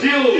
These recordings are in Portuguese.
still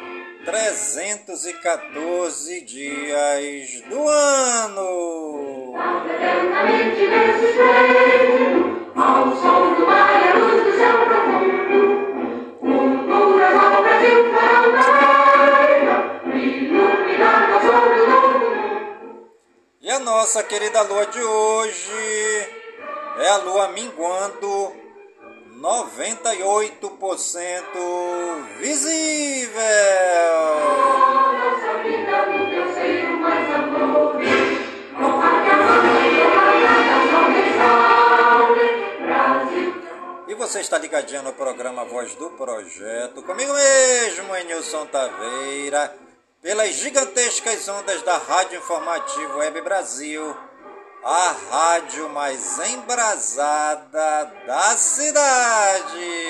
314 dias do ano. Eternamente nesse ao som do mar e luz do céu profundo, culturas ao Brasil farão da terra, iluminar o sol do novo mundo. E a nossa querida lua de hoje é a lua minguando 98% visível. E você está ligadinho no programa Voz do Projeto, comigo mesmo, Nilson Taveira, pelas gigantescas ondas da Rádio Informativo Web Brasil a rádio mais embrasada da cidade.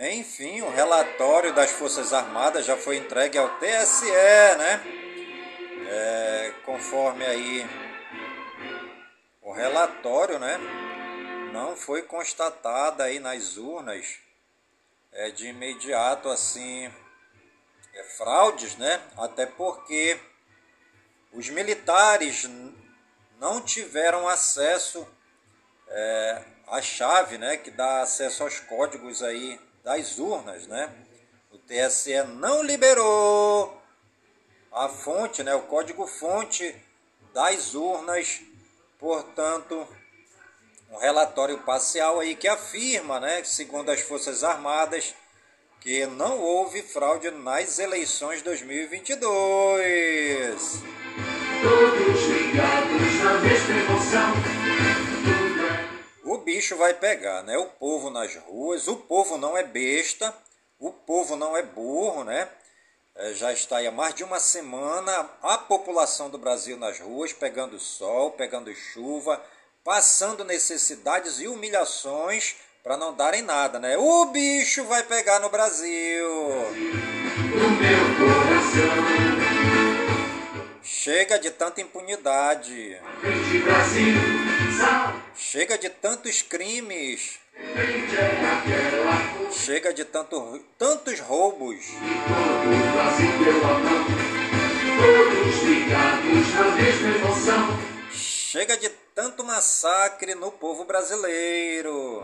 Enfim, o relatório das Forças Armadas já foi entregue ao TSE, né? É, conforme aí o relatório, né, não foi constatada aí nas urnas é, de imediato assim é, fraudes, né? Até porque os militares não tiveram acesso é, à chave, né, que dá acesso aos códigos aí das urnas, né? O TSE não liberou a fonte, né, o código fonte das urnas Portanto, um relatório parcial aí que afirma, né, segundo as Forças Armadas, que não houve fraude nas eleições 2022. Todos ligados na mesma emoção. O bicho vai pegar, né? O povo nas ruas, o povo não é besta, o povo não é burro, né? É, já está há mais de uma semana a população do Brasil nas ruas, pegando sol, pegando chuva, passando necessidades e humilhações para não darem nada, né? O bicho vai pegar no Brasil. Chega de tanta impunidade. Chega de tantos crimes. Chega de tanto, tantos roubos. Chega de tanto massacre no povo brasileiro.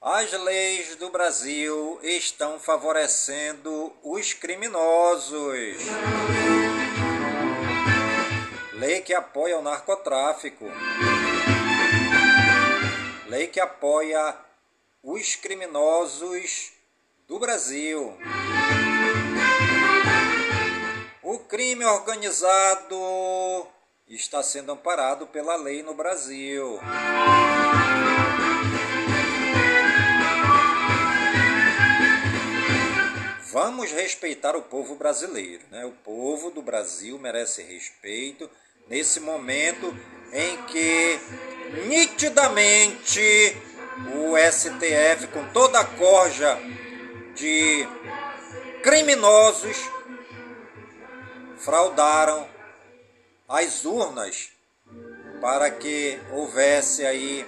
As leis do Brasil estão favorecendo os criminosos. Lei que apoia o narcotráfico. Lei que apoia os criminosos do Brasil. O crime organizado está sendo amparado pela lei no Brasil. Vamos respeitar o povo brasileiro, né? O povo do Brasil merece respeito nesse momento em que nitidamente o STF com toda a corja de criminosos fraudaram as urnas para que houvesse aí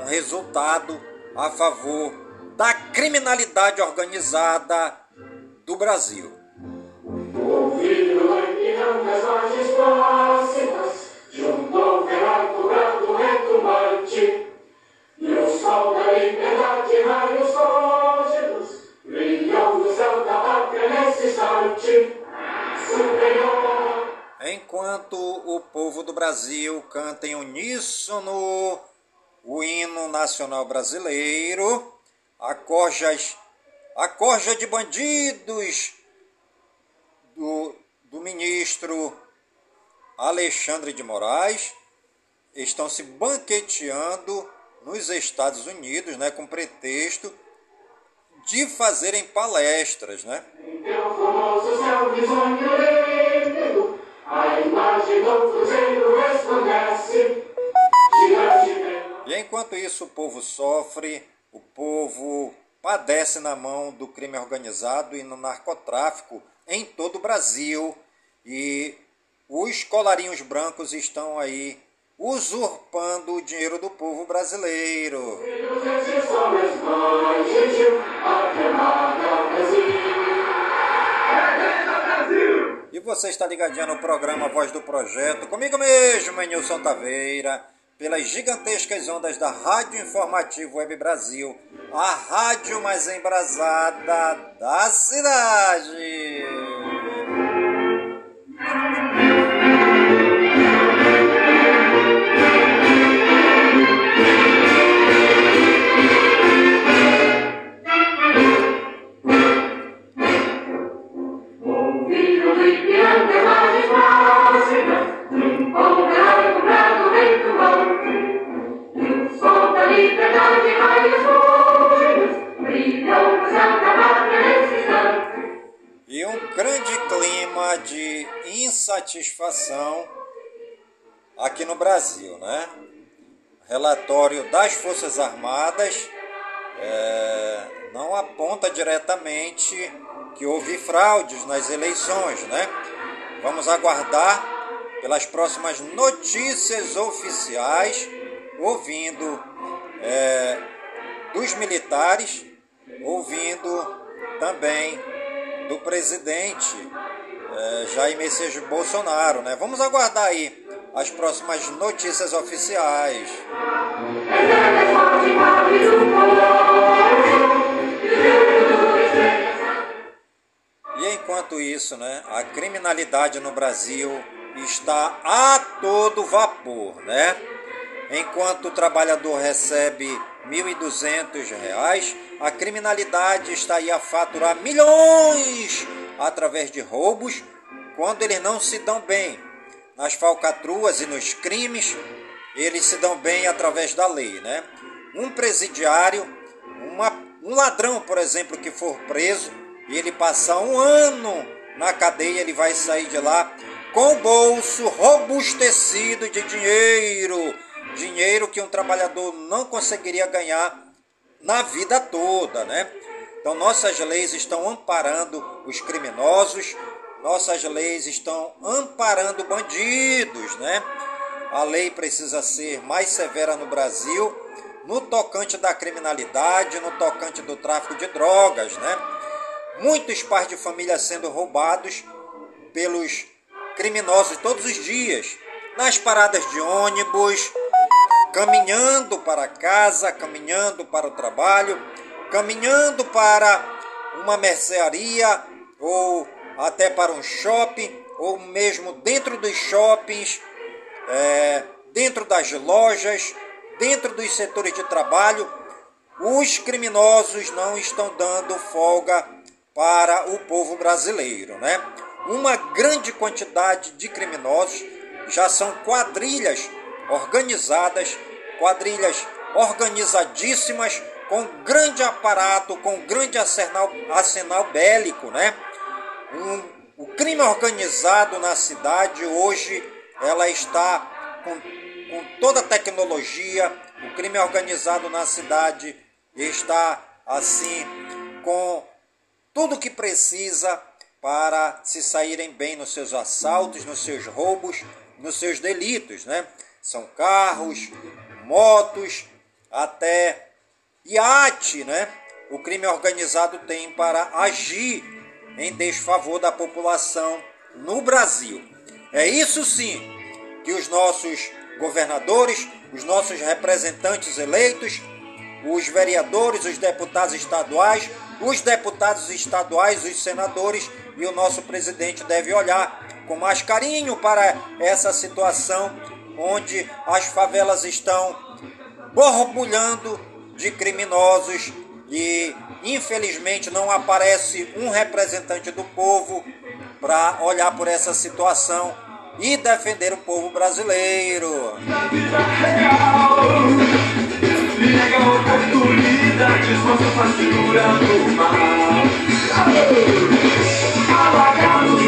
um resultado a favor da criminalidade organizada do Brasil. Retumbante, e o sol da liberdade raios brilhou no céu da pátria nesse instante, superior. Enquanto o povo do Brasil canta em uníssono o hino nacional brasileiro, a corjas, a corja de bandidos do, do ministro Alexandre de Moraes estão se banqueteando nos Estados Unidos, né, com pretexto de fazerem palestras, né? E enquanto isso o povo sofre, o povo padece na mão do crime organizado e no narcotráfico em todo o Brasil. E os colarinhos brancos estão aí usurpando o dinheiro do povo brasileiro. E você está ligadinho no programa Voz do Projeto, comigo mesmo, Nilson Taveira, pelas gigantescas ondas da Rádio Informativo Web Brasil, a rádio mais embrasada da cidade. Grande clima de insatisfação aqui no Brasil, né? Relatório das Forças Armadas é, não aponta diretamente que houve fraudes nas eleições, né? Vamos aguardar pelas próximas notícias oficiais, ouvindo é, dos militares, ouvindo também do presidente é, Jair Messias Bolsonaro. Né? Vamos aguardar aí as próximas notícias oficiais. E enquanto isso, né, a criminalidade no Brasil está a todo vapor, né? Enquanto o trabalhador recebe R$ 1.200, a criminalidade está aí a faturar milhões através de roubos, quando eles não se dão bem. Nas falcatruas e nos crimes, eles se dão bem através da lei, né? Um presidiário, uma, um ladrão, por exemplo, que for preso e ele passar um ano na cadeia, ele vai sair de lá com o bolso robustecido de dinheiro, dinheiro que um trabalhador não conseguiria ganhar na vida toda, né? Então nossas leis estão amparando os criminosos, nossas leis estão amparando bandidos, né? A lei precisa ser mais severa no Brasil, no tocante da criminalidade, no tocante do tráfico de drogas, né? Muitos pais de família sendo roubados pelos criminosos todos os dias, nas paradas de ônibus, caminhando para casa, caminhando para o trabalho, caminhando para uma mercearia ou até para um shopping, ou mesmo dentro dos shoppings, é, dentro das lojas, dentro dos setores de trabalho, os criminosos não estão dando folga para o povo brasileiro, né? Uma grande quantidade de criminosos já são quadrilhas organizadas, quadrilhas organizadíssimas, com grande aparato, com grande arsenal, arsenal bélico, né? Um, o crime organizado na cidade hoje ela está com, com toda a tecnologia. O crime organizado na cidade está assim com tudo que precisa para se saírem bem nos seus assaltos, nos seus roubos, nos seus delitos, né? São carros, motos, até iate, né? O crime organizado tem para agir em desfavor da população no Brasil. É isso sim que os nossos governadores, os nossos representantes eleitos, os vereadores, os deputados estaduais, os deputados estaduais, os senadores e o nosso presidente deve olhar com mais carinho para essa situação onde as favelas estão borbulhando de criminosos e infelizmente não aparece um representante do povo para olhar por essa situação e defender o povo brasileiro. Alagados,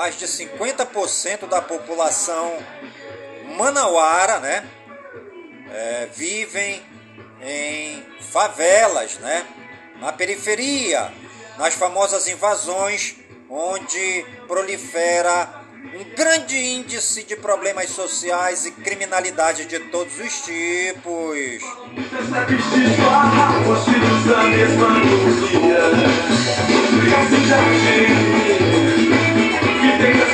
Mais de 50% da população manauara, né, é, vivem em favelas, né, na periferia, nas famosas invasões, onde prolifera um grande índice de problemas sociais e criminalidade de todos os tipos.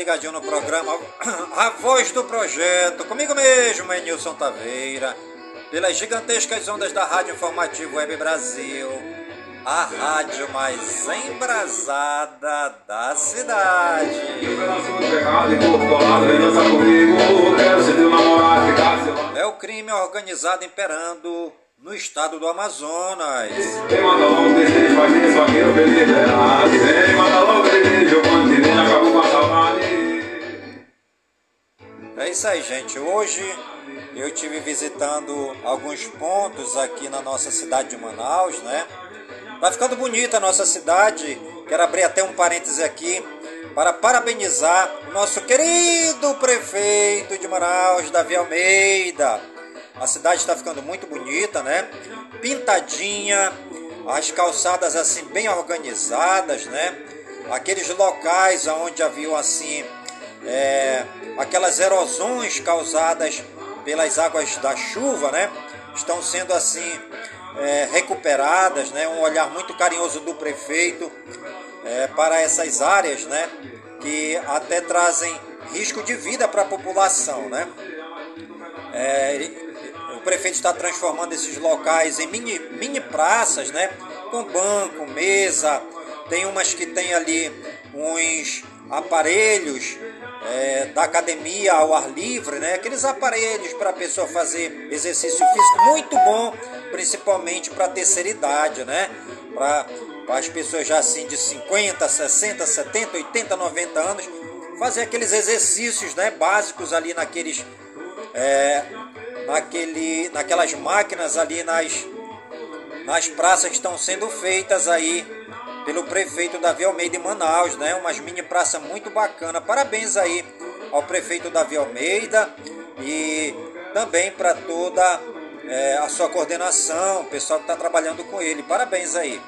ligadinho no programa A Voz do Projeto, comigo mesmo, Enilson Taveira, pelas gigantescas ondas da Rádio Informativo Web Brasil, a rádio mais embrasada da cidade. É o crime organizado imperando no estado do Amazonas. É isso aí, gente. Hoje eu tive visitando alguns pontos aqui na nossa cidade de Manaus, né? Tá ficando bonita a nossa cidade. Quero abrir até um parêntese aqui para parabenizar o nosso querido prefeito de Manaus, Davi Almeida a cidade está ficando muito bonita, né? Pintadinha, as calçadas assim bem organizadas, né? Aqueles locais onde haviam assim é, aquelas erosões causadas pelas águas da chuva, né? Estão sendo assim é, recuperadas, né? Um olhar muito carinhoso do prefeito é, para essas áreas, né? Que até trazem risco de vida para a população, né? É, o prefeito está transformando esses locais em mini, mini praças, né? Com banco, mesa, tem umas que tem ali uns aparelhos é, da academia ao ar livre, né? Aqueles aparelhos para a pessoa fazer exercício físico, muito bom, principalmente para a terceira idade, né? Para as pessoas já assim de 50, 60, 70, 80, 90 anos, fazer aqueles exercícios, né? Básicos ali naqueles, é, naquele, naquelas máquinas ali nas, nas praças que estão sendo feitas aí pelo prefeito Davi Almeida em Manaus, né? Umas mini praças muito bacana. Parabéns aí ao prefeito Davi Almeida e também para toda é, a sua coordenação, o pessoal que está trabalhando com ele. Parabéns aí.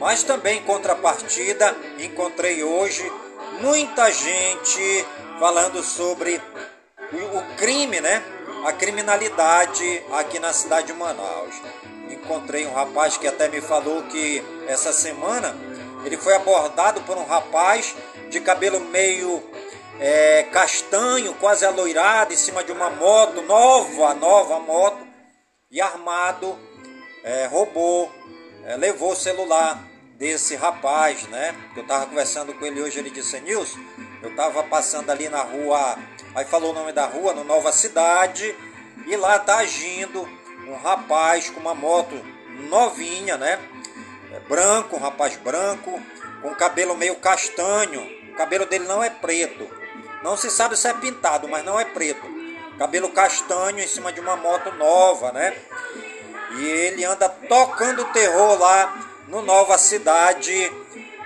Mas também em contrapartida, encontrei hoje muita gente falando sobre o crime, né? A criminalidade aqui na cidade de Manaus encontrei um rapaz que até me falou que essa semana ele foi abordado por um rapaz de cabelo meio é, castanho, quase aloirado, em cima de uma moto, nova, nova moto, e armado, é, roubou, é, levou o celular desse rapaz, né? Eu estava conversando com ele hoje, ele disse, Nilson, eu estava passando ali na rua, aí falou o nome da rua, no Nova Cidade, e lá tá agindo um rapaz com uma moto novinha, né? É branco, um rapaz branco, com cabelo meio castanho. O cabelo dele não é preto. Não se sabe se é pintado, mas não é preto. Cabelo castanho em cima de uma moto nova, né? E ele anda tocando terror lá no Nova Cidade,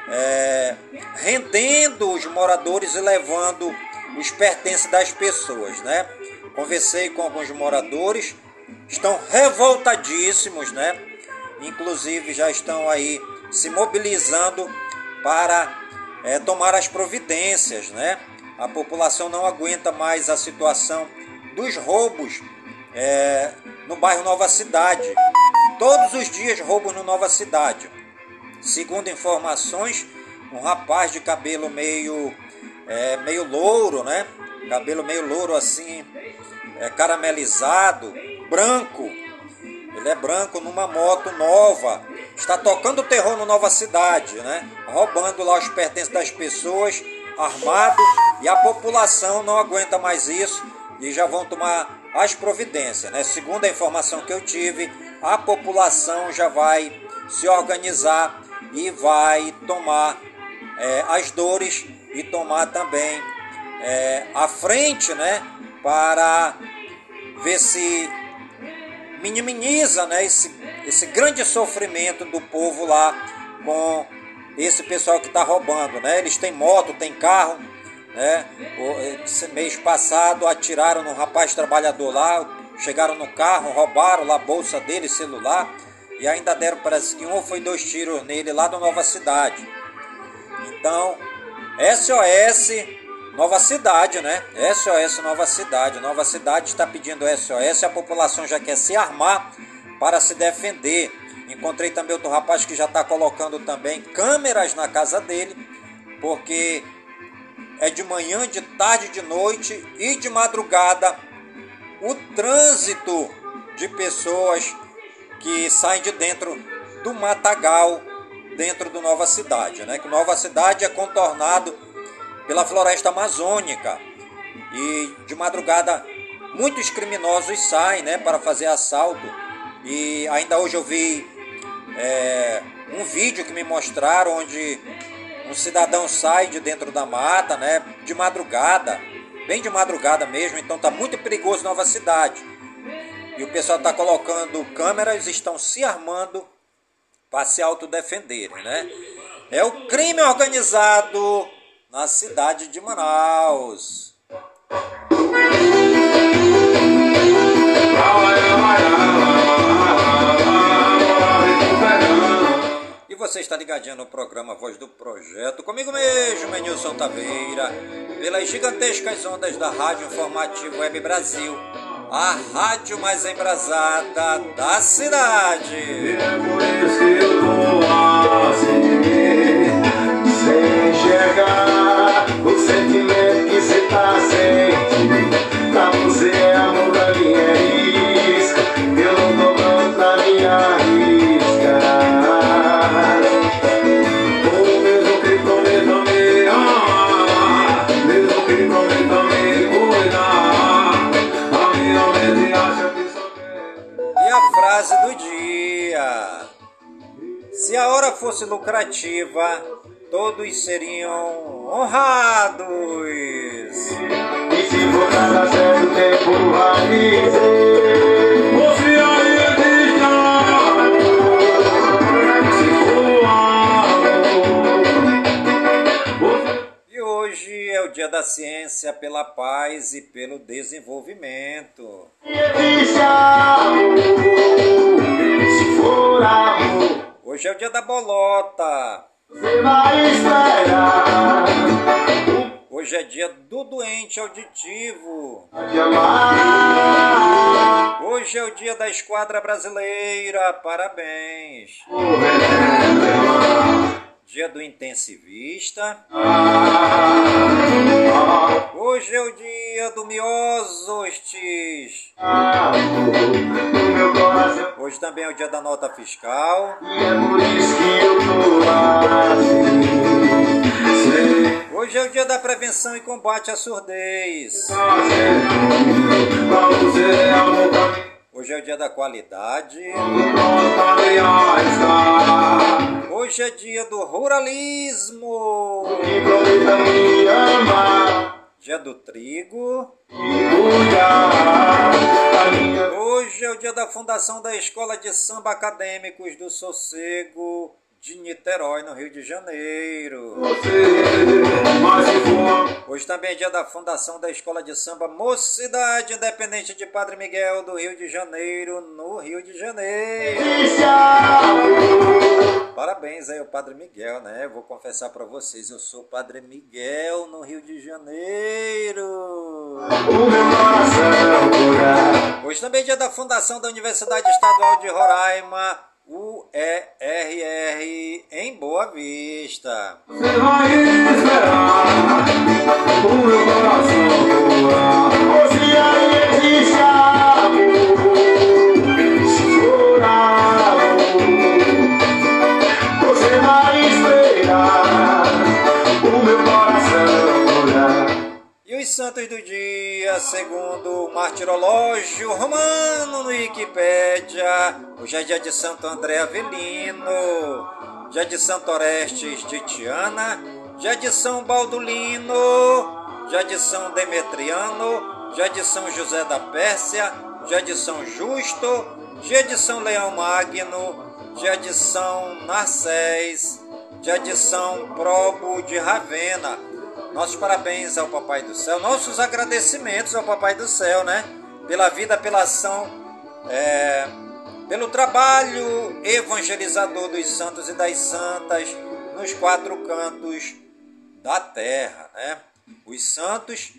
é, rendendo os moradores e levando os pertences das pessoas, né? Conversei com alguns moradores estão revoltadíssimos, né? Inclusive já estão aí se mobilizando para é, tomar as providências, né? A população não aguenta mais a situação dos roubos é, no bairro Nova Cidade. Todos os dias roubos no Nova Cidade. Segundo informações, um rapaz de cabelo meio é, meio louro, né? Cabelo meio louro assim, é, caramelizado, branco. Ele é branco numa moto nova. Está tocando terror no Nova Cidade, né? Roubando lá os pertences das pessoas, armado, e a população não aguenta mais isso e já vão tomar as providências, né? Segundo a informação que eu tive, a população já vai se organizar e vai tomar é, as dores e tomar também é, a frente, né? Para ver se minimiza né, esse, esse grande sofrimento do povo lá com esse pessoal que está roubando. Né? Eles têm moto, têm carro. Né? Esse mês passado atiraram no rapaz trabalhador lá, chegaram no carro, roubaram lá a bolsa dele, celular, e ainda deram, parece que um ou foi dois tiros nele lá no Nova Cidade. Então, SOS Nova Cidade, né? SOS Nova Cidade. Nova Cidade está pedindo SOS. A população já quer se armar para se defender. Encontrei também outro rapaz que já está colocando também câmeras na casa dele, porque é de manhã, de tarde, de noite e de madrugada o trânsito de pessoas que saem de dentro do matagal, dentro do Nova Cidade, né? Que Nova Cidade é contornado pela floresta amazônica. E de madrugada muitos criminosos saem né, para fazer assalto. E ainda hoje eu vi é, um vídeo que me mostraram onde um cidadão sai de dentro da mata, né, de madrugada, bem de madrugada mesmo, então está muito perigoso Nova Cidade. E o pessoal está colocando câmeras, estão se armando para se autodefenderem, né? É o crime organizado na cidade de Manaus. E você está ligadinho no programa Voz do Projeto, comigo mesmo, Enilson Taveira, pelas gigantescas ondas da Rádio Informativo Web Brasil, a rádio mais embrasada da cidade. É por isso que eu tô assim sem enxergar o sentimento que cê tá sentindo. Pela paz e pelo desenvolvimento. Hoje é o dia da bolota. Hoje é dia do doente auditivo. Hoje é o dia da esquadra brasileira. Parabéns. Dia do intensivista. Hoje é o dia do miosostes. Hoje também é o dia da nota fiscal. Hoje é o dia da prevenção e combate à surdez. Hoje é o dia da qualidade. Hoje é dia do ruralismo. Dia do trigo. Hoje é o dia da fundação da Escola de Samba Acadêmicos do Sossego de Niterói, no Rio de Janeiro. Hoje também é dia da fundação da Escola de Samba Mocidade Independente de Padre Miguel, do Rio de Janeiro, no Rio de Janeiro. Parabéns aí ao Padre Miguel, né? Vou confessar para vocês, eu sou Padre Miguel, no Rio de Janeiro. Hoje também é dia da fundação da Universidade Estadual de Roraima UERR em Boa Vista. Você vai esperar o meu coração voar. Hoje aí existe os santos do dia, segundo o martirológio romano no Wikipédia, hoje é dia de Santo André Avelino, dia de Santo Orestes de Tiana, dia de São Baldulino, dia de São Demetriano, dia de São José da Pérsia, dia de São Justo, dia de São Leão Magno, dia de São Narcés, dia de São Probo de Ravena, nossos parabéns ao Papai do Céu, nossos agradecimentos ao Papai do Céu, né? Pela vida, pela ação, é, pelo trabalho evangelizador dos santos e das santas nos quatro cantos da terra, né? Os santos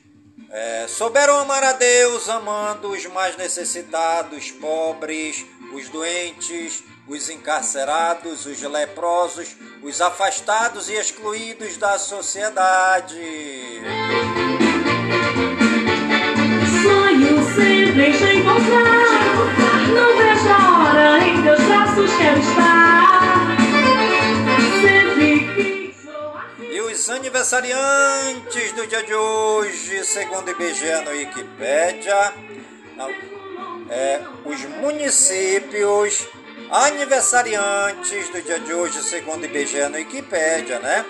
é, souberam amar a Deus, amando os mais necessitados, pobres, os doentes, os encarcerados, os leprosos, os afastados e excluídos da sociedade. Sonho sempre te encontrar, não vejo a hora em teus braços quero estar. Sempre E os aniversariantes do dia de hoje, segundo o IBGE no Wikipédia, é, os municípios aniversariantes do dia de hoje, segundo o IBGE no Wikipédia, né?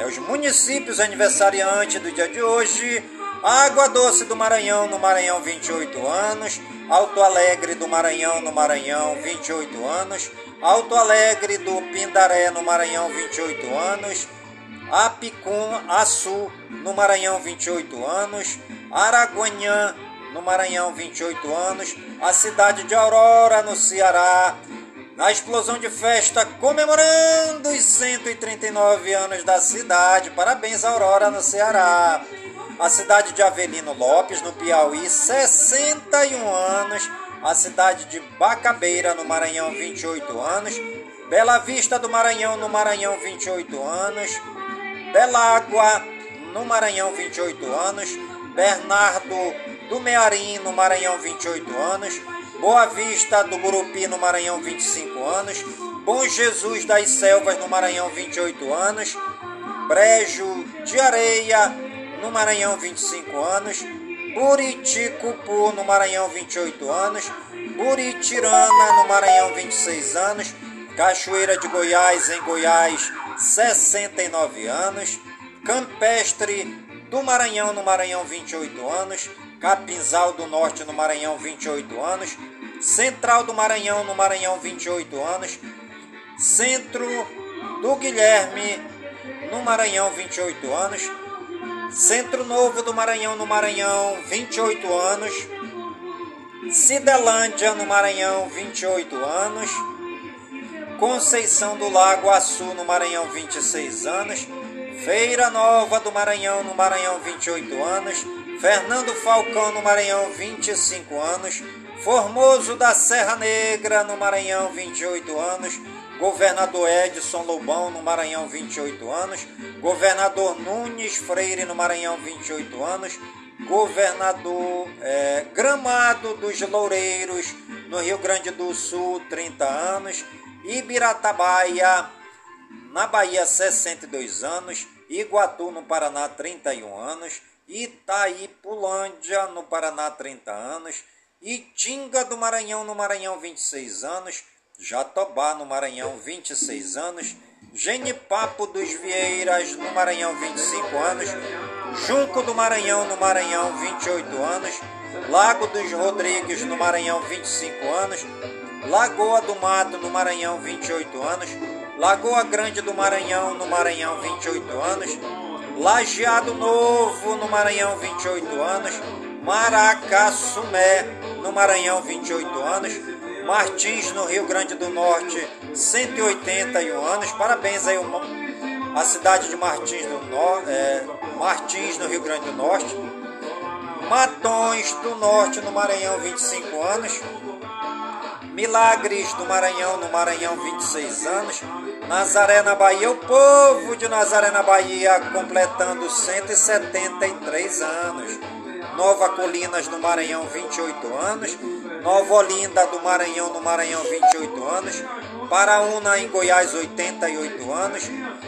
É, os municípios aniversariantes do dia de hoje: Água Doce do Maranhão, no Maranhão, 28 anos. Alto Alegre do Maranhão, no Maranhão, 28 anos. Alto Alegre do Pindaré, no Maranhão, 28 anos. Apicum, Açu, no Maranhão, 28 anos. Araguanhã, no Maranhão, 28 anos. A cidade de Aurora, no Ceará, na explosão de festa comemorando os 139 anos da cidade. Parabéns, Aurora, no Ceará. A cidade de Avelino Lopes, no Piauí, 61 anos. A cidade de Bacabeira, no Maranhão, 28 anos. Bela Vista do Maranhão, no Maranhão, 28 anos. Belágua, no Maranhão, 28 anos. Bernardo do Mearim, no Maranhão, 28 anos. Boa Vista do Gurupi, no Maranhão, 25 anos. Bom Jesus das Selvas, no Maranhão, 28 anos. Brejo de Areia, no Maranhão, 25 anos. Buriticupu, no Maranhão, 28 anos. Buritirana, no Maranhão, 26 anos. Cachoeira de Goiás, em Goiás, 69 anos. Campestre do Maranhão, no Maranhão, 28 anos. Capinzal do Norte, no Maranhão, 28 anos. Central do Maranhão, no Maranhão, 28 anos. Centro do Guilherme, no Maranhão, 28 anos. Centro Novo do Maranhão, no Maranhão, 28 anos. Cidelândia, no Maranhão, 28 anos. Conceição do Lago Açu, no Maranhão, 26 anos. Feira Nova do Maranhão, no Maranhão, 28 anos. Fernando Falcão, no Maranhão, 25 anos. Formoso da Serra Negra, no Maranhão, 28 anos. Governador Edson Lobão, no Maranhão, 28 anos. Governador Nunes Freire, no Maranhão, 28 anos. Governador é, Gramado dos Loureiros, no Rio Grande do Sul, 30 anos. Ibiratabaia, na Bahia, 62 anos. Iguatu, no Paraná, 31 anos. Itaipulândia, no Paraná, 30 anos. Itinga do Maranhão, no Maranhão, 26 anos. Jatobá, no Maranhão, 26 anos. Genipapo dos Vieiras, no Maranhão, 25 anos. Junco do Maranhão, no Maranhão, 28 anos. Lago dos Rodrigues, no Maranhão, 25 anos. Lagoa do Mato, no Maranhão, 28 anos. Lagoa Grande do Maranhão, no Maranhão, 28 anos. Lajeado Novo, no Maranhão, 28 anos. Maracassumé, no Maranhão, 28 anos. Martins, no Rio Grande do Norte, 181 anos. Parabéns aí a cidade de Martins, do no, é, Martins, no Rio Grande do Norte. Matões do Norte, no Maranhão, 25 anos. Milagres do Maranhão, no Maranhão, 26 anos. Nazaré na Bahia, o povo de Nazaré na Bahia completando 173 anos. Nova Colinas no Maranhão, 28 anos. Nova Olinda do Maranhão, no Maranhão, 28 anos. Paraúna, em Goiás, 88 anos.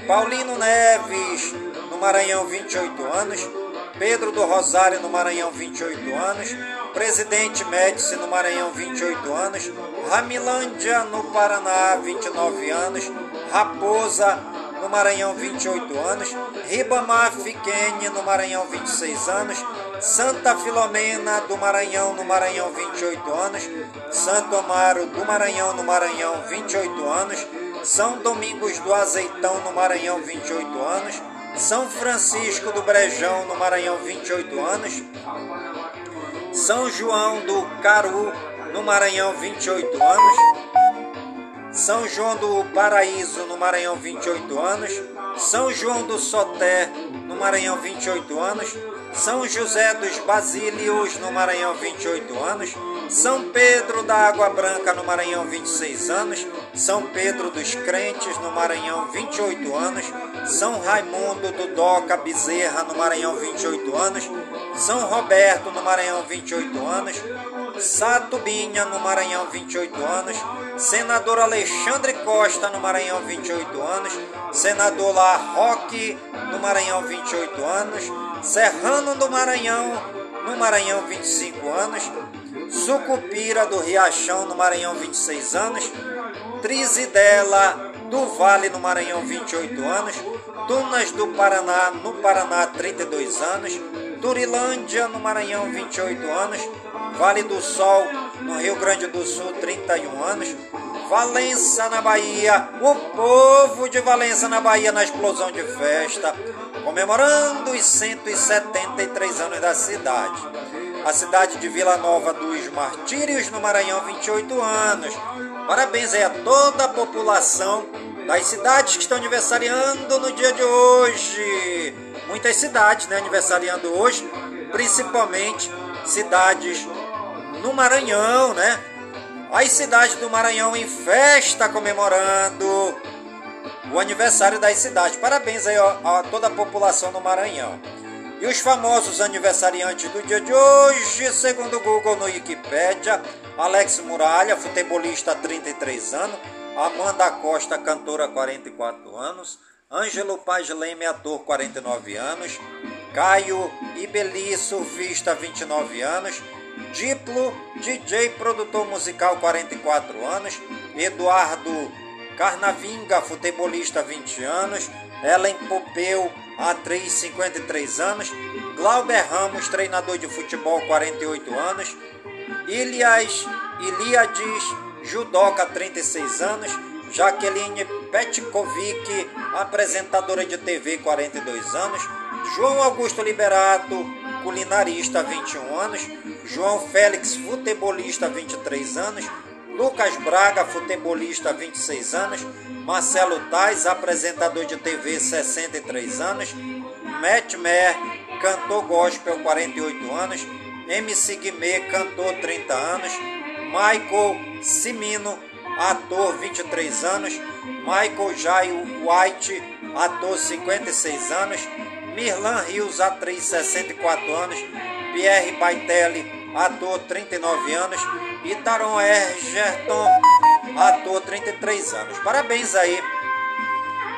Paulino Neves, no Maranhão, 28 anos. Pedro do Rosário, no Maranhão, 28 anos. Presidente Médici, no Maranhão, 28 anos. Ramilândia, no Paraná, 29 anos. Raposa, no Maranhão, 28 anos. Ribamar Fiquene, no Maranhão, 26 anos. Santa Filomena do Maranhão, no Maranhão, 28 anos. Santo Amaro do Maranhão, no Maranhão, 28 anos. São Domingos do Azeitão, no Maranhão, 28 anos. São Francisco do Brejão, no Maranhão, 28 anos. São João do Caru, no Maranhão, 28 anos. São João do Paraíso, no Maranhão, 28 anos. São João do Soté, no Maranhão, 28 anos. São José dos Basílios, no Maranhão, 28 anos. São Pedro da Água Branca, no Maranhão, 26 anos. São Pedro dos Crentes, no Maranhão, 28 anos. São Raimundo do Doca Bezerra, no Maranhão, 28 anos. São Roberto, no Maranhão, 28 anos. Satubinha, no Maranhão, 28 anos. Senador Alexandre Costa, no Maranhão, 28 anos. Senador La Roque, no Maranhão, 28 anos. Serrano do Maranhão, no Maranhão, 25 anos. Sucupira do Riachão, no Maranhão, 26 anos. Trizidela do Vale, no Maranhão, 28 anos. Tunas do Paraná, no Paraná, 32 anos. Turilândia, no Maranhão, 28 anos. Vale do Sol, no Rio Grande do Sul, 31 anos. Valença, na Bahia. O povo de Valença, na Bahia, na explosão de festa, comemorando os 173 anos da cidade. A cidade de Vila Nova dos Martírios, no Maranhão, 28 anos. Parabéns aí a toda a população das cidades que estão aniversariando no dia de hoje. Muitas cidades né, aniversariando hoje, principalmente cidades no Maranhão, né? As cidades do Maranhão em festa comemorando o aniversário das cidades. Parabéns aí a, toda a população do Maranhão. E os famosos aniversariantes do dia de hoje, segundo o Google no Wikipedia, Alex Muralha, futebolista 33 anos, Amanda Costa, cantora 44 anos, Ângelo Paz Leme, ator 49 anos, Caio Ibeli, surfista 29 anos, Diplo, DJ produtor musical 44 anos, Eduardo Carnavinga, futebolista 20 anos, Ellen Popeu, atriz 53 anos, Glauber Ramos, treinador de futebol 48 anos, Ilias Iliades, judoca 36 anos, Jaqueline Petkovic, apresentadora de TV 42 anos, João Augusto Liberato, culinarista 21 anos, João Félix, futebolista 23 anos, Lucas Braga, futebolista 26 anos, Marcelo Tais, apresentador de TV 63 anos, Matt Mer, cantor gospel 48 anos, MC Guimê, cantor 30 anos, Michael Simino, ator 23 anos, Michael Jaio White, ator 56 anos, Mirlan Rios, atriz 64 anos, Pierre Baitelli, ator 39 anos e Taron Ergerton, ator 33 anos. Parabéns aí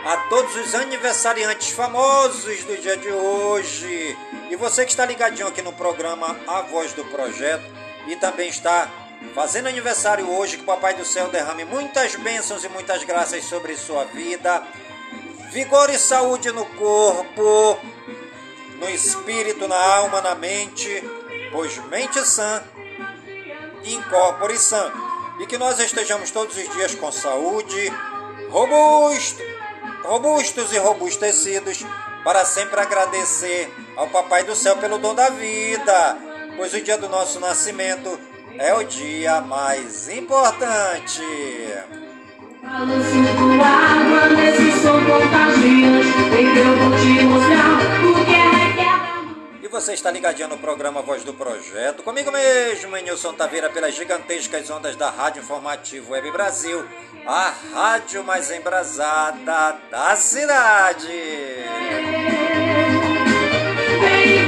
a todos os aniversariantes famosos do dia de hoje. E você que está ligadinho aqui no programa A Voz do Projeto e também está fazendo aniversário hoje, que o Papai do Céu derrame muitas bênçãos e muitas graças sobre sua vida. Vigor e saúde no corpo, no espírito, na alma, na mente, pois mente sã, incorpore sã. E que nós estejamos todos os dias com saúde, robusto, robustos e robustecidos, para sempre agradecer ao Papai do Céu pelo dom da vida, pois o dia do nosso nascimento é o dia mais importante. E você está ligadinho no programa Voz do Projeto, comigo mesmo, Nilson Taveira, pelas gigantescas ondas da Rádio Informativo Web Brasil, a rádio mais embrasada da cidade. Vem,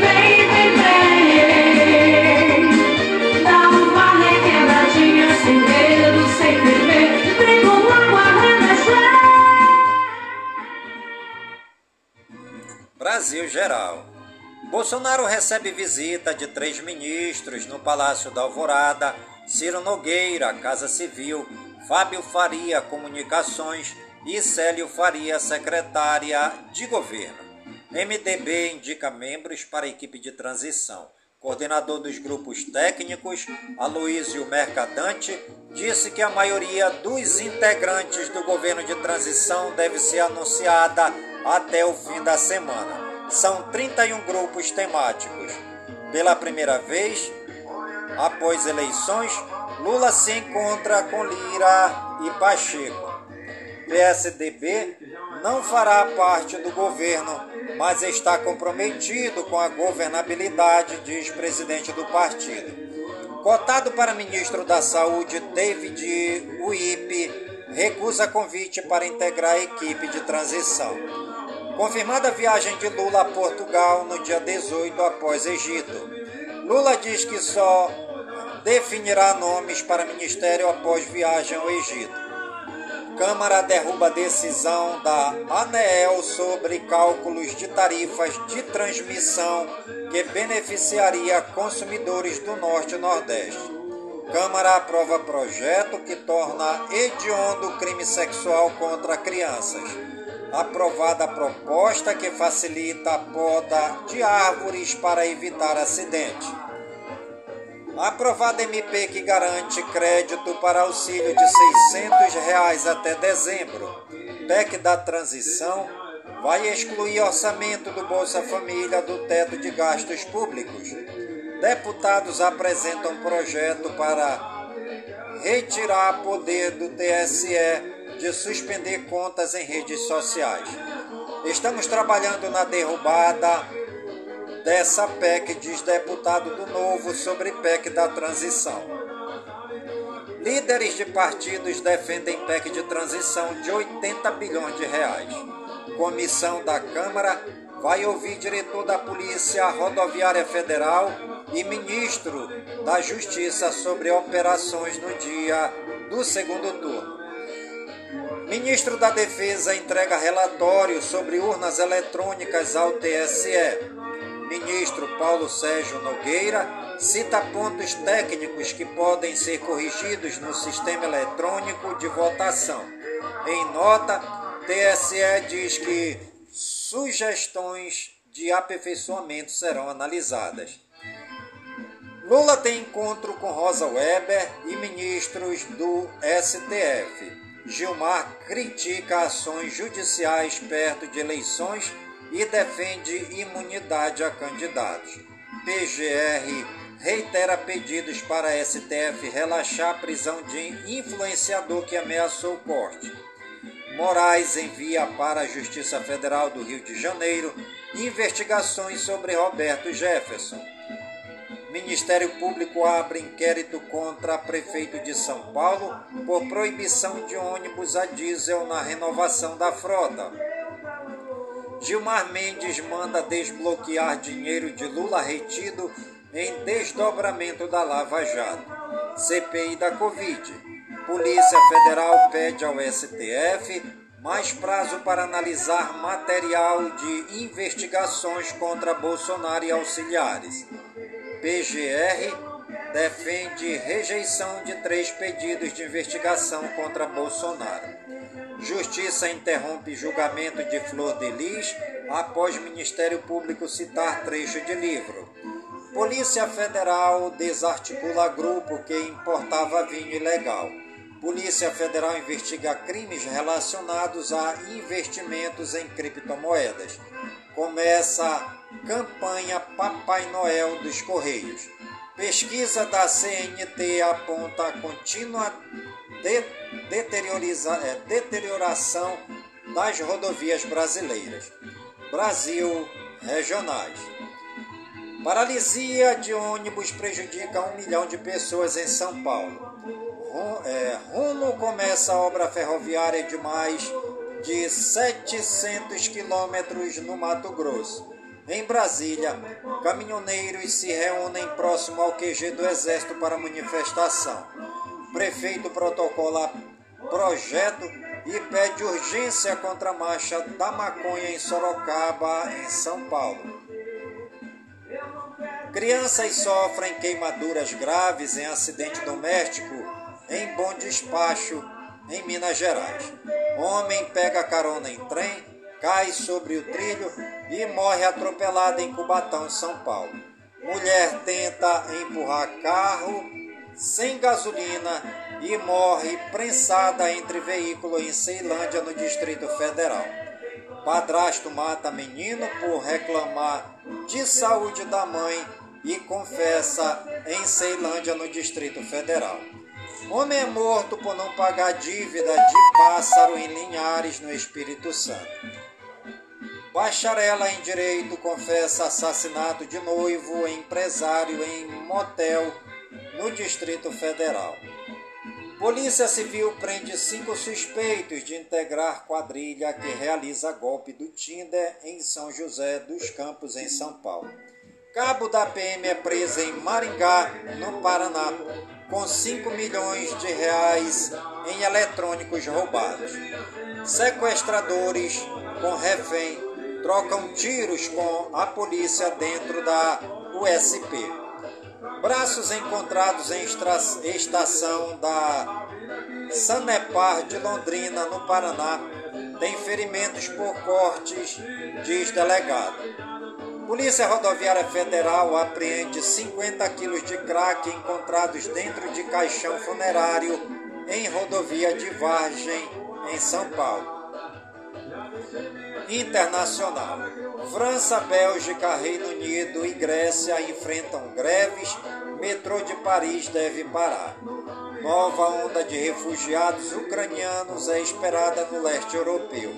Brasil geral. Bolsonaro recebe visita de três ministros no Palácio da Alvorada, Ciro Nogueira, Casa Civil, Fábio Faria, Comunicações e Célio Faria, secretária de Governo. MDB indica membros para a equipe de transição. Coordenador dos grupos técnicos, Aloísio Mercadante, disse que a maioria dos integrantes do governo de transição deve ser anunciada até o fim da semana. São 31 grupos temáticos. Pela primeira vez, após eleições, Lula se encontra com Lira e Pacheco. PSDB não fará parte do governo, mas está comprometido com a governabilidade, diz presidente do partido. Cotado para ministro da Saúde, David Uip recusa convite para integrar a equipe de transição. Confirmada a viagem de Lula a Portugal no dia 18 após Egito. Lula diz que só definirá nomes para ministério após viagem ao Egito. Câmara derruba decisão da ANEEL sobre cálculos de tarifas de transmissão que beneficiaria consumidores do Norte e Nordeste. Câmara aprova projeto que torna hediondo crime sexual contra crianças. Aprovada proposta que facilita a poda de árvores para evitar acidente. Aprovada MP que garante crédito para auxílio de 600 reais até dezembro. PEC da transição vai excluir orçamento do Bolsa Família do teto de gastos públicos. Deputados apresentam projeto para retirar poder do TSE de suspender contas em redes sociais. Estamos trabalhando na derrubada dessa PEC, diz deputado do Novo sobre PEC da transição. Líderes de partidos defendem PEC de transição de 80 bilhões de reais. Comissão da Câmara vai ouvir diretor da Polícia Rodoviária Federal e ministro da Justiça sobre operações no dia do segundo turno. Ministro da Defesa entrega relatório sobre urnas eletrônicas ao TSE ministro Paulo Sérgio Nogueira cita pontos técnicos que podem ser corrigidos no sistema eletrônico de votação. Em nota, TSE diz que sugestões de aperfeiçoamento serão analisadas. Lula tem encontro com Rosa Weber e ministros do STF. Gilmar critica ações judiciais perto de eleições e defende imunidade a candidatos. PGR reitera pedidos para a STF relaxar a prisão de influenciador que ameaçou corte. Moraes envia para a Justiça Federal do Rio de Janeiro investigações sobre Roberto Jefferson. Ministério Público abre inquérito contra prefeito de São Paulo por proibição de ônibus a diesel na renovação da frota. Gilmar Mendes manda desbloquear dinheiro de Lula retido em desdobramento da Lava Jato. CPI da Covid. Polícia Federal pede ao STF mais prazo para analisar material de investigações contra Bolsonaro e auxiliares. PGR defende rejeição de três pedidos de investigação contra Bolsonaro. Justiça interrompe julgamento de Flor de Lis após Ministério Público citar trecho de livro. Polícia Federal desarticula grupo que importava vinho ilegal. Polícia Federal investiga crimes relacionados a investimentos em criptomoedas. Começa Campanha Papai Noel dos Correios. Pesquisa da CNT aponta a contínua de é, deterioração das rodovias brasileiras. Brasil Regionais. Paralisia de ônibus prejudica um milhão de pessoas em São Paulo. É, rumo começa a obra ferroviária de mais de 700 quilômetros no Mato Grosso. Em Brasília, caminhoneiros se reúnem próximo ao QG do Exército para manifestação. Prefeito protocola projeto e pede urgência contra a marcha da maconha em Sorocaba, em São Paulo. Crianças sofrem queimaduras graves em acidente doméstico em Bom Despacho, em Minas Gerais. Homem pega carona em trem cai sobre o trilho e morre atropelada em Cubatão, São Paulo. Mulher tenta empurrar carro sem gasolina e morre prensada entre veículo em Ceilândia, no Distrito Federal. Padrasto mata menino por reclamar de saúde da mãe e confessa em Ceilândia, no Distrito Federal. Homem é morto por não pagar dívida de pássaro em Linhares, no Espírito Santo. Bacharela em Direito confessa assassinato de noivo empresário em motel no Distrito Federal. Polícia Civil prende cinco suspeitos de integrar quadrilha que realiza golpe do Tinder em São José dos Campos, em São Paulo. Cabo da PM é preso em Maringá, no Paraná, com 5 milhões de reais em eletrônicos roubados. Sequestradores com refém trocam tiros com a polícia dentro da USP. Braços encontrados em estação da Sanepar de Londrina, no Paraná, têm ferimentos por cortes, diz delegado. Polícia Rodoviária Federal apreende 50 quilos de crack encontrados dentro de caixão funerário em rodovia de Vargem, em São Paulo internacional. França, Bélgica, Reino Unido e Grécia enfrentam greves. Metrô de Paris deve parar. Nova onda de refugiados ucranianos é esperada no leste europeu.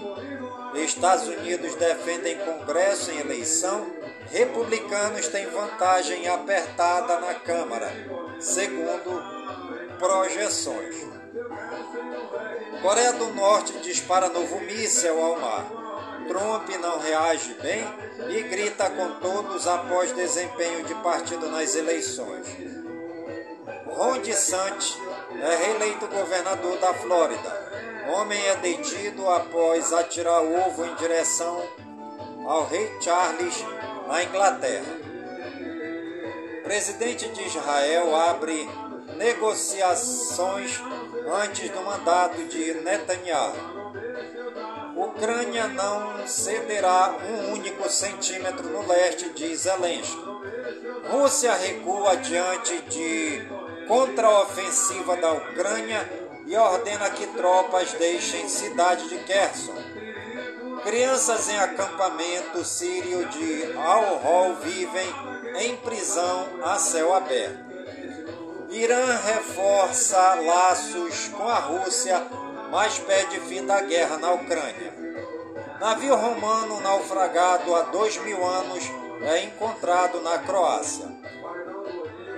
Estados Unidos defendem Congresso em eleição. Republicanos têm vantagem apertada na Câmara, segundo projeções. Coreia do Norte dispara novo míssel ao mar. Trump não reage bem e grita com todos após desempenho de partido nas eleições. Ron DeSantis é reeleito governador da Flórida. Homem é detido após atirar ovo em direção ao rei Charles na Inglaterra. Presidente de Israel abre negociações antes do mandato de Netanyahu. Ucrânia não cederá um único centímetro no leste, diz Zelensky. Rússia recua diante de contraofensiva da Ucrânia e ordena que tropas deixem cidade de Kherson. Crianças em acampamento sírio de Al-Hol vivem em prisão a céu aberto. Irã reforça laços com a Rússia, mas pede fim da guerra na Ucrânia. Navio romano naufragado há dois mil anos é encontrado na Croácia.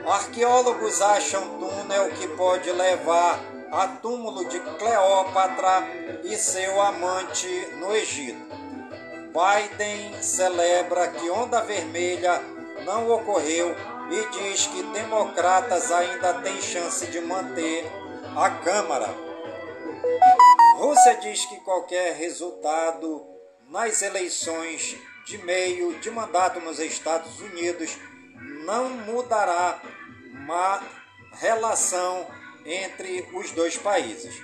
Arqueólogos acham túnel que pode levar a túmulo de Cleópatra e seu amante no Egito. Biden celebra que Onda Vermelha não ocorreu e diz que democratas ainda têm chance de manter a Câmara. Rússia diz que qualquer resultado nas eleições de meio de mandato nos Estados Unidos não mudará uma relação entre os dois países.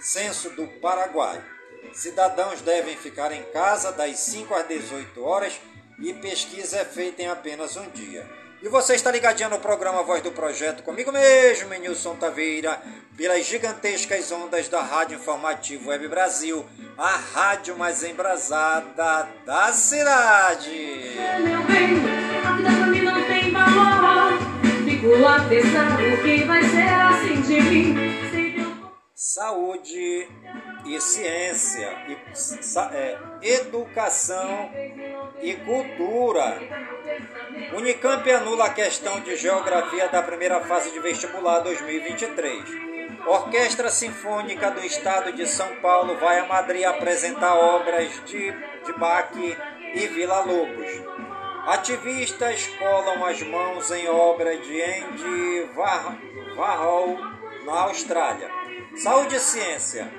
Censo do Paraguai. Cidadãos devem ficar em casa das 5 às 18 horas e pesquisa é feita em apenas um dia. E você está ligadinho no programa Voz do Projeto comigo mesmo, Nilson Taveira, pelas gigantescas ondas da Rádio Informativo Web Brasil, a rádio mais embrasada da cidade. Meu bem, a vida pra mim não tem valor. Fico lá pensando quem vai ser assim de mim. Saúde e ciência, e, é, educação e cultura. Unicamp anula a questão de geografia da primeira fase de vestibular 2023. Orquestra Sinfônica do Estado de São Paulo vai a Madrid apresentar obras de, de Bach e Vila Lobos. Ativistas colam as mãos em obra de Andy Warhol na Austrália. Saúde e ciência.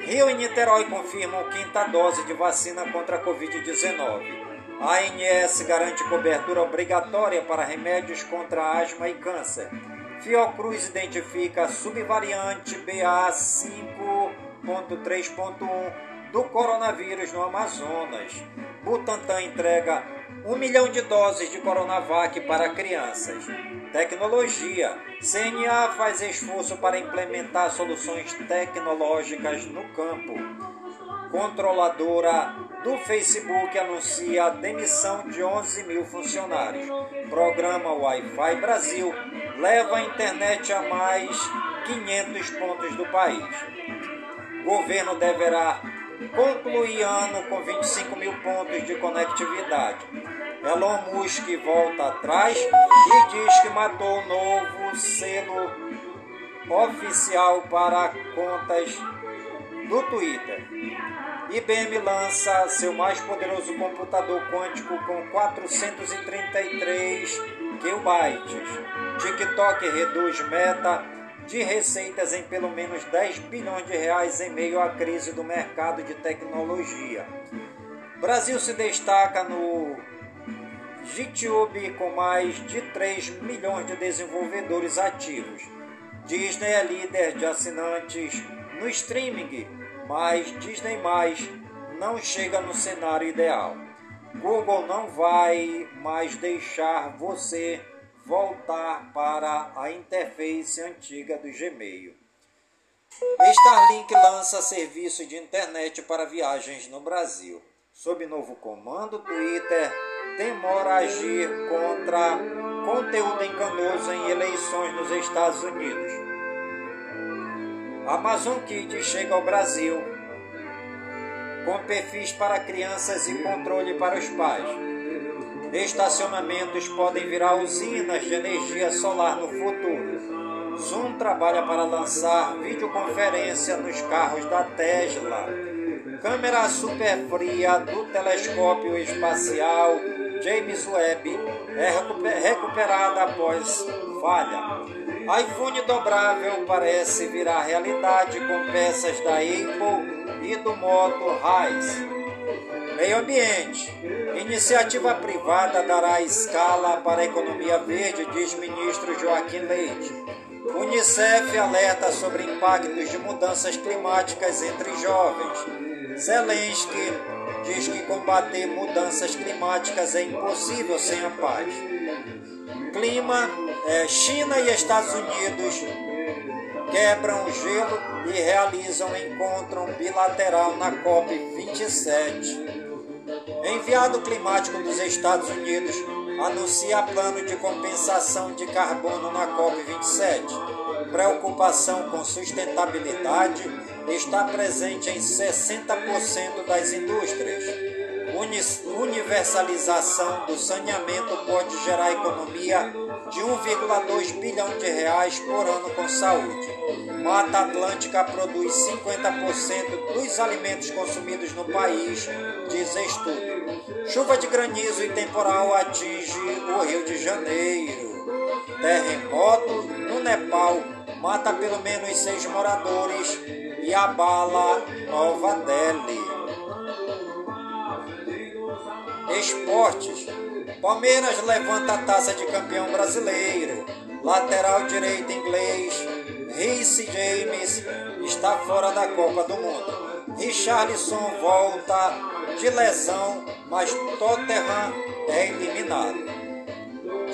Rio e Niterói confirmam quinta dose de vacina contra a Covid-19. A ANS garante cobertura obrigatória para remédios contra asma e câncer. Fiocruz identifica a subvariante BA5.3.1 do coronavírus no Amazonas. Butantan entrega um milhão de doses de Coronavac para crianças. Tecnologia. CNA faz esforço para implementar soluções tecnológicas no campo. Controladora do Facebook anuncia a demissão de 11 mil funcionários. Programa Wi-Fi Brasil leva a internet a mais 500 pontos do país. Governo deverá concluir ano com 25 mil pontos de conectividade. Elon Musk volta atrás e diz que matou o novo selo oficial para contas do Twitter. IBM lança seu mais poderoso computador quântico com 433 kilobytes. TikTok reduz meta de receitas em pelo menos 10 bilhões de reais em meio à crise do mercado de tecnologia. Brasil se destaca no YouTube com mais de 3 milhões de desenvolvedores ativos. Disney é líder de assinantes no streaming mas Disney mais não chega no cenário ideal. Google não vai mais deixar você voltar para a interface antiga do Gmail. Starlink lança serviço de internet para viagens no Brasil. Sob novo comando, Twitter demora a agir contra conteúdo enganoso em eleições nos Estados Unidos. Amazon Kids chega ao Brasil com perfis para crianças e controle para os pais. Estacionamentos podem virar usinas de energia solar no futuro. Zoom trabalha para lançar videoconferência nos carros da Tesla. Câmera super fria do telescópio espacial James Webb é recuperada após falha iPhone dobrável parece virar realidade com peças da Apple e do Moto Rise. Meio ambiente. Iniciativa privada dará escala para a economia verde, diz ministro Joaquim Leite. Unicef alerta sobre impactos de mudanças climáticas entre jovens. Zelensky diz que combater mudanças climáticas é impossível sem a paz. Clima, é, China e Estados Unidos quebram o gelo e realizam encontro bilateral na COP27. Enviado climático dos Estados Unidos anuncia plano de compensação de carbono na COP27. Preocupação com sustentabilidade está presente em 60% das indústrias. Universalização do saneamento pode gerar economia de 1,2 bilhão de reais por ano com saúde. Mata Atlântica produz 50% dos alimentos consumidos no país, diz estudo. Chuva de granizo e temporal atinge o Rio de Janeiro. Terremoto no Nepal mata pelo menos seis moradores e abala Nova Delhi. Esportes. Palmeiras levanta a taça de campeão brasileiro. Lateral direito inglês, Reece James, está fora da Copa do Mundo. Richarlison volta de lesão, mas Tottenham é eliminado.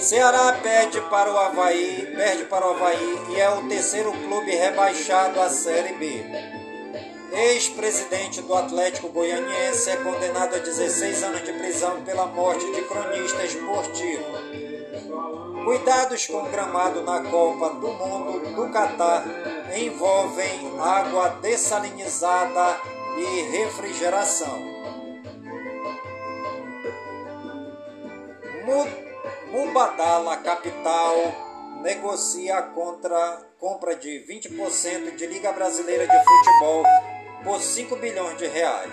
Ceará perde para o Havaí, perde para o Havaí e é o terceiro clube rebaixado à Série B. Ex-presidente do Atlético Goianiense é condenado a 16 anos de prisão pela morte de cronista esportivo. Cuidados com o gramado na Copa do Mundo do Catar envolvem água dessalinizada e refrigeração. Mubadala Capital negocia contra compra de 20% de Liga Brasileira de Futebol por 5 bilhões de reais.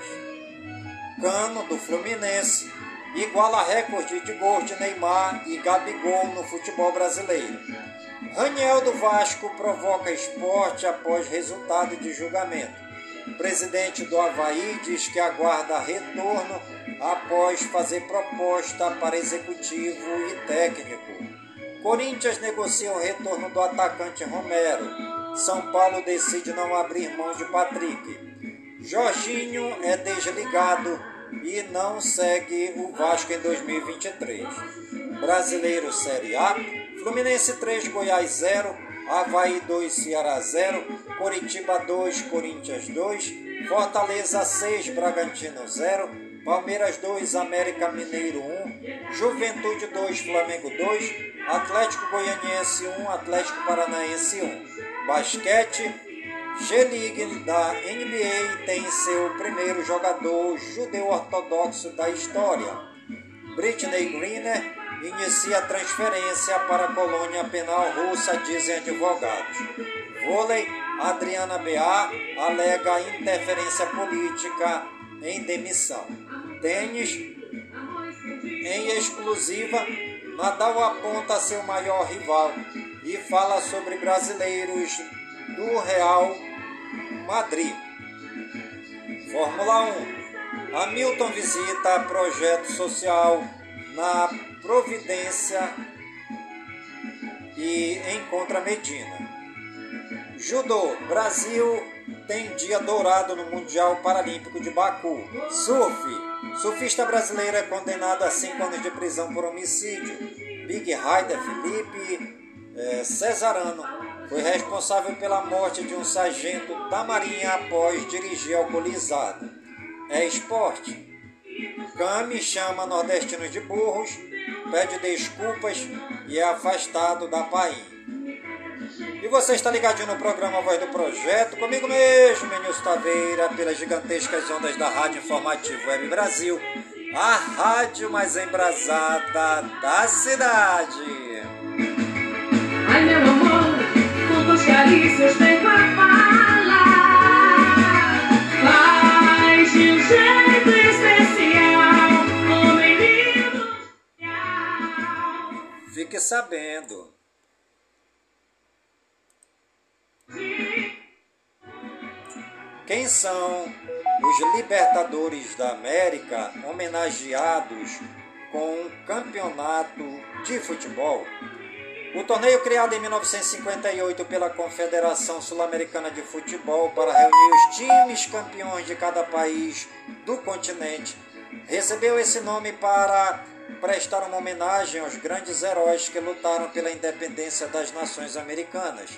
Cano do Fluminense iguala recorde de gols de Neymar e Gabigol no futebol brasileiro. Raniel do Vasco provoca esporte após resultado de julgamento. Presidente do Havaí diz que aguarda retorno após fazer proposta para executivo e técnico. Corinthians negocia o retorno do atacante Romero. São Paulo decide não abrir mão de Patrick. Jorginho é desligado e não segue o Vasco em 2023. Brasileiro Série A, Fluminense 3, Goiás 0, Havaí 2, Ceará 0, Coritiba 2, Corinthians 2, Fortaleza 6, Bragantino 0, Palmeiras 2, América Mineiro 1, Juventude 2, Flamengo 2, Atlético Goianiense 1, Atlético Paranaense 1. Basquete, G-League da NBA tem seu primeiro jogador judeu ortodoxo da história. Britney Greener inicia a transferência para a colônia penal russa, dizem advogados. Vôlei, Adriana Bea alega interferência política em demissão tênis em exclusiva, Nadal aponta seu maior rival e fala sobre brasileiros do Real Madrid. Fórmula 1. Hamilton visita projeto social na Providência e encontra Medina. Judô. Brasil tem dia dourado no Mundial Paralímpico de Baku. Surf. Surfista brasileiro é condenado a 5 anos de prisão por homicídio. Big Rider Felipe é, Cesarano foi responsável pela morte de um sargento da Marinha após dirigir alcoolizado. É esporte. Cami chama nordestinos de burros, pede desculpas e é afastado da Paim. E você está ligadinho no programa Voz do Projeto, comigo mesmo, Menilson Taveira, pelas gigantescas ondas da Rádio Informativo Web Brasil, a rádio mais embrasada da cidade. Ai meu amor, quantas carícias sabendo. Quem são os Libertadores da América homenageados com um campeonato de futebol? O torneio criado em 1958 pela Confederação Sul-Americana de Futebol para reunir os times campeões de cada país do continente recebeu esse nome para prestar uma homenagem aos grandes heróis que lutaram pela independência das nações americanas.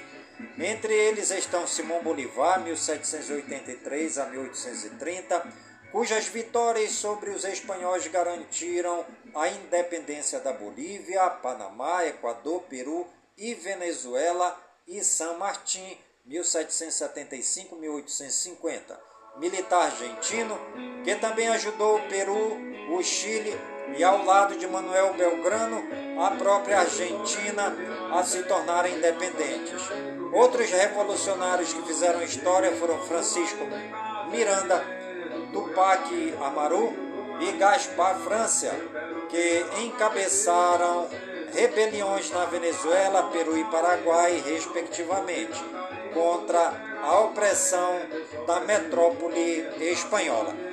Entre eles estão Simão Bolivar, 1783 a 1830, cujas vitórias sobre os espanhóis garantiram a independência da Bolívia, Panamá, Equador, Peru e Venezuela e San Martín, 1775-1850. Militar argentino que também ajudou o Peru, o Chile e, ao lado de Manuel Belgrano, a própria Argentina a se tornarem independentes. Outros revolucionários que fizeram história foram Francisco Miranda, Tupac Amaru e Gaspar França, que encabeçaram rebeliões na Venezuela, Peru e Paraguai, respectivamente, contra a opressão da metrópole espanhola.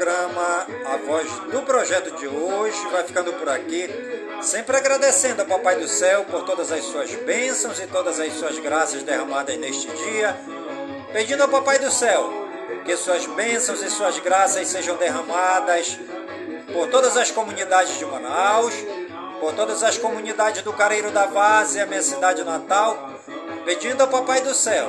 programa A Voz do Projeto de hoje vai ficando por aqui, sempre agradecendo ao Papai do Céu por todas as suas bênçãos e todas as suas graças derramadas neste dia, pedindo ao Papai do Céu que suas bênçãos e suas graças sejam derramadas por todas as comunidades de Manaus, por todas as comunidades do Careiro da Várzea, minha cidade natal, pedindo ao Papai do Céu